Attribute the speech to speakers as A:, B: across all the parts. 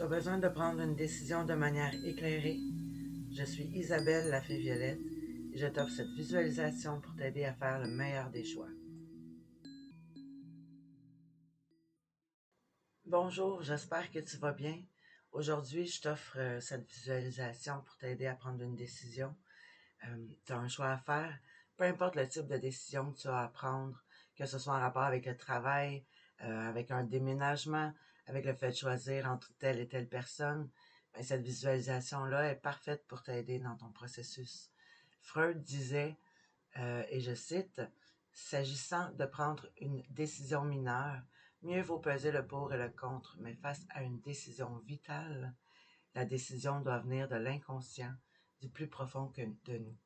A: Tu as besoin de prendre une décision de manière éclairée. Je suis Isabelle la Fée Violette et je t'offre cette visualisation pour t'aider à faire le meilleur des choix. Bonjour, j'espère que tu vas bien. Aujourd'hui, je t'offre euh, cette visualisation pour t'aider à prendre une décision. Euh, tu as un choix à faire, peu importe le type de décision que tu as à prendre, que ce soit en rapport avec le travail, euh, avec un déménagement, avec le fait de choisir entre telle et telle personne, ben, cette visualisation-là est parfaite pour t'aider dans ton processus. Freud disait, euh, et je cite, S'agissant de prendre une décision mineure, mieux vaut peser le pour et le contre, mais face à une décision vitale, la décision doit venir de l'inconscient, du plus profond que de nous.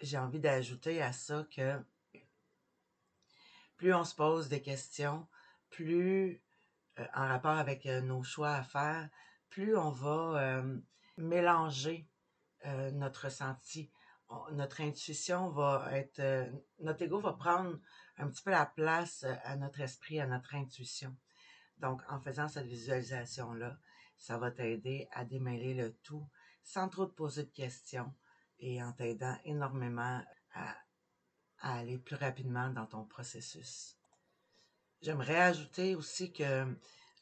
A: J'ai envie d'ajouter à ça que plus on se pose des questions, plus en rapport avec euh, nos choix à faire, plus on va euh, mélanger notre ressenti. notre intuition va être, notre ego va prendre un petit peu la place à notre esprit, à notre intuition. Donc, en faisant cette visualisation-là, ça va t'aider à démêler le tout sans trop te poser de questions et en t'aidant énormément à aller plus rapidement dans ton processus. J'aimerais ajouter aussi que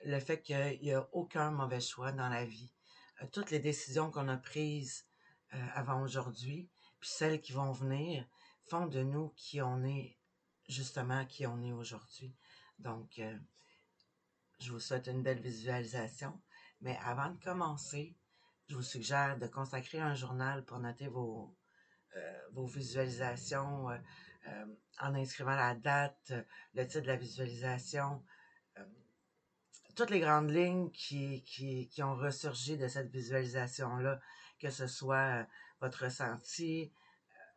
A: le fait qu'il n'y a aucun mauvais choix dans la vie. Euh, toutes les décisions qu'on a prises euh, avant aujourd'hui, puis celles qui vont venir, font de nous qui on est, justement qui on est aujourd'hui. Donc, euh, je vous souhaite une belle visualisation. Mais avant de commencer, je vous suggère de consacrer un journal pour noter vos, vos visualisations, euh, en inscrivant la date, euh, le titre de la visualisation, euh, toutes les grandes lignes qui, qui, qui, ont ressurgi de cette visualisation-là, que ce soit votre ressenti,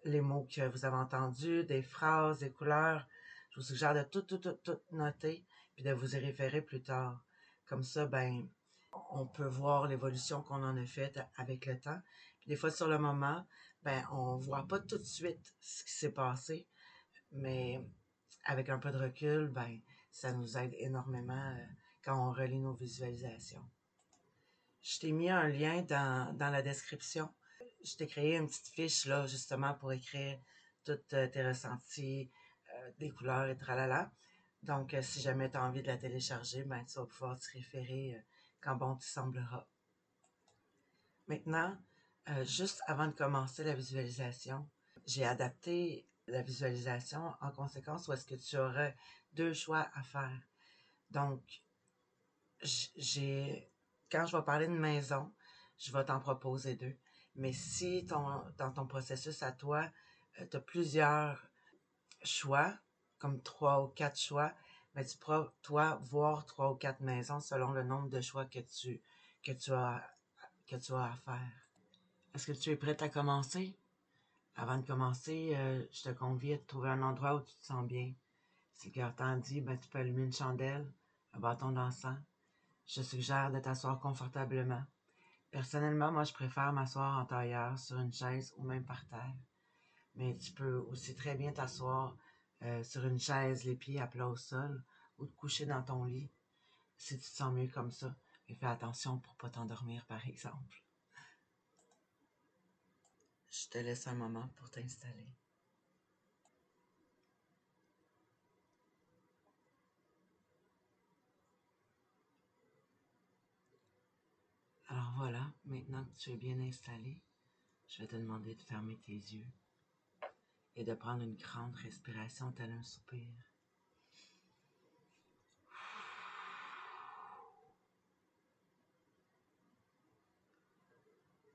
A: les mots que vous avez entendus, des phrases, des couleurs. Je vous suggère de tout, tout, tout, tout noter, puis de vous y référer plus tard. Comme ça, ben, on peut voir l'évolution qu'on en a faite avec le temps. Des fois, sur le moment, ben, on voit pas tout de suite ce qui s'est passé, mais avec un peu de recul, ben, ça nous aide énormément euh, quand on relit nos visualisations. Je t'ai mis un lien dans, dans la description. Je t'ai créé une petite fiche là, justement, pour écrire tous euh, tes ressentis, euh, des couleurs et tralala. Donc, si jamais tu as envie de la télécharger, ben, tu vas pouvoir te référer quand bon tu sembleras. Maintenant, juste avant de commencer la visualisation, j'ai adapté la visualisation en conséquence où est-ce que tu aurais deux choix à faire. Donc, j'ai, quand je vais parler de maison, je vais t'en proposer deux. Mais si ton, dans ton processus à toi, euh, tu as plusieurs choix, comme trois ou quatre choix, mais tu pourras, toi, voir trois ou quatre maisons selon le nombre de choix que tu as, que tu as à faire. Est-ce que tu es prête à commencer? Avant de commencer, euh, je te convie à trouver un endroit où tu te sens bien. Si cœur t'en dit, ben, tu peux allumer une chandelle, un bâton d'encens. Je suggère de t'asseoir confortablement. Personnellement, moi, je préfère m'asseoir en tailleur, sur une chaise ou même par terre. Mais tu peux aussi très bien t'asseoir euh, sur une chaise, les pieds à plat au sol, ou te coucher dans ton lit, si tu te sens mieux comme ça. Et fais attention pour pas t'endormir, par exemple. Je te laisse un moment pour t'installer. Alors voilà, maintenant que tu es bien installé, je vais te demander de fermer tes yeux et de prendre une grande respiration tel un soupir.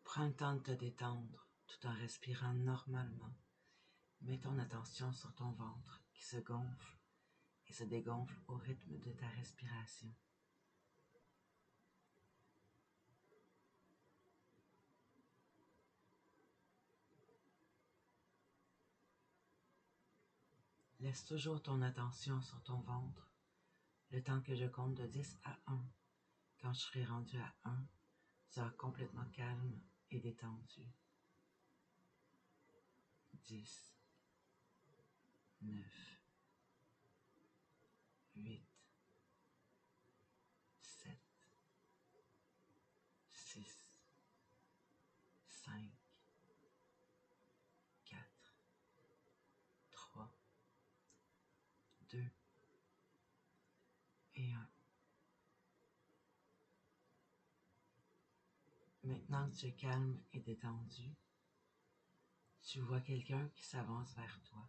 A: Prends le temps de te détendre tout en respirant normalement. Mets ton attention sur ton ventre qui se gonfle et se dégonfle au rythme de ta respiration. Laisse toujours ton attention sur ton ventre le temps que je compte de 10 à 1. Quand je serai rendu à 1, tu seras complètement calme et détendu dix, neuf, huit, sept, six, cinq, quatre, trois, deux et un. Maintenant que tu es calme et détendu, tu vois quelqu'un qui s'avance vers toi.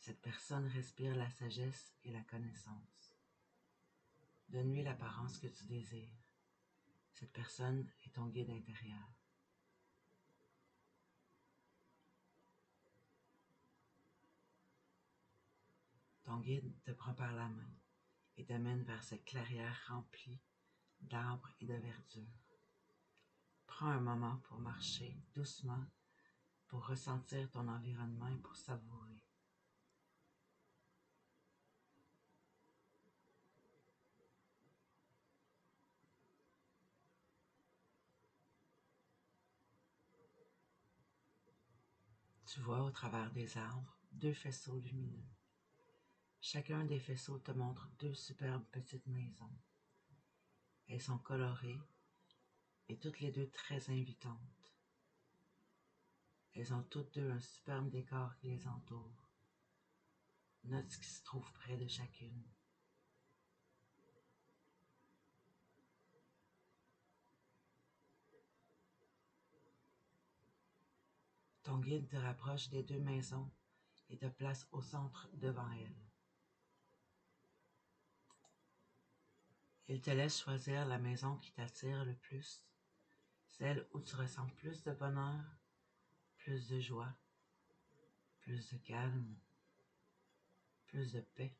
A: Cette personne respire la sagesse et la connaissance. Donne-lui l'apparence que tu désires. Cette personne est ton guide intérieur. Ton guide te prend par la main et t'amène vers cette clairière remplie d'arbres et de verdure. Prends un moment pour marcher doucement, pour ressentir ton environnement et pour savourer. Tu vois au travers des arbres deux faisceaux lumineux. Chacun des faisceaux te montre deux superbes petites maisons. Elles sont colorées et toutes les deux très invitantes. Elles ont toutes deux un superbe décor qui les entoure. Note ce qui se trouve près de chacune. Ton guide te rapproche des deux maisons et te place au centre devant elles. Il te laisse choisir la maison qui t'attire le plus, celle où tu ressens plus de bonheur, plus de joie, plus de calme, plus de paix,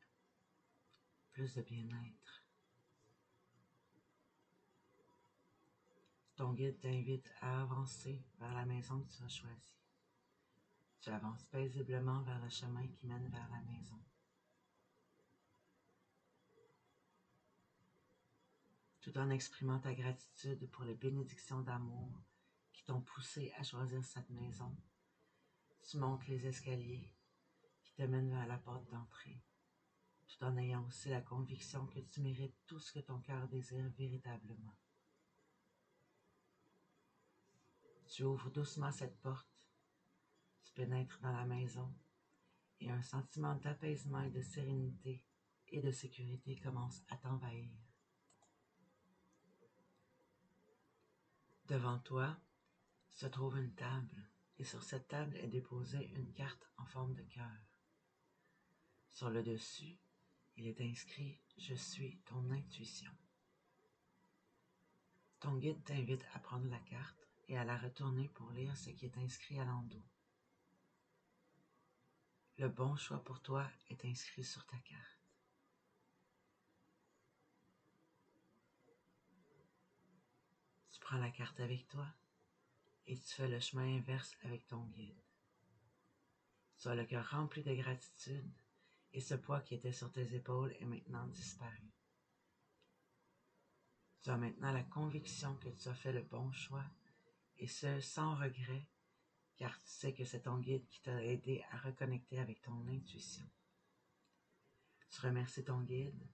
A: plus de bien-être. Ton guide t'invite à avancer vers la maison que tu as choisie. Tu avances paisiblement vers le chemin qui mène vers la maison. Tout en exprimant ta gratitude pour les bénédictions d'amour t'ont poussé à choisir cette maison, tu montes les escaliers qui te mènent vers la porte d'entrée, tout en ayant aussi la conviction que tu mérites tout ce que ton cœur désire véritablement. Tu ouvres doucement cette porte pénètre dans la maison et un sentiment d'apaisement et de sérénité et de sécurité commence à t'envahir. Devant toi se trouve une table et sur cette table est déposée une carte en forme de cœur. Sur le dessus, il est inscrit Je suis ton intuition. Ton guide t'invite à prendre la carte et à la retourner pour lire ce qui est inscrit à l'endos. Le bon choix pour toi est inscrit sur ta carte. Tu prends la carte avec toi et tu fais le chemin inverse avec ton guide. Tu as le cœur rempli de gratitude et ce poids qui était sur tes épaules est maintenant disparu. Tu as maintenant la conviction que tu as fait le bon choix et ce sans regret car tu sais que c'est ton guide qui t'a aidé à reconnecter avec ton intuition. Tu remercies ton guide,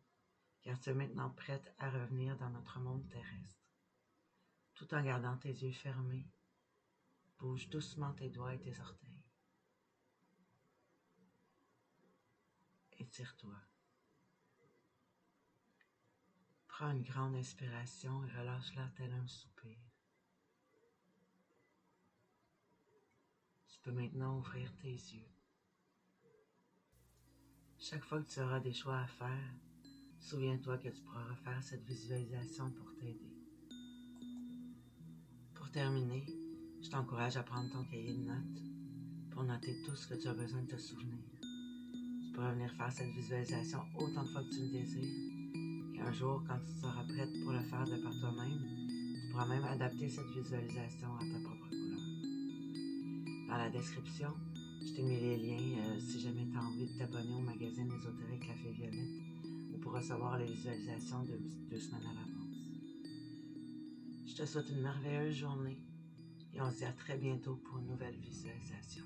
A: car tu es maintenant prête à revenir dans notre monde terrestre. Tout en gardant tes yeux fermés, bouge doucement tes doigts et tes orteils. Étire-toi. Prends une grande inspiration et relâche-la tel un soupir. peux maintenant ouvrir tes yeux. Chaque fois que tu auras des choix à faire, souviens-toi que tu pourras refaire cette visualisation pour t'aider. Pour terminer, je t'encourage à prendre ton cahier de notes pour noter tout ce que tu as besoin de te souvenir. Tu pourras venir faire cette visualisation autant de fois que tu le désires. Et un jour, quand tu seras prête pour le faire de par toi-même, tu pourras même adapter cette visualisation à ta propre dans la description. Je t'ai mis les liens euh, si jamais tu as envie de t'abonner au magazine ésotérique Café Violette ou pour recevoir les visualisations de deux semaines à l'avance. Je te souhaite une merveilleuse journée et on se dit très bientôt pour une nouvelle visualisation.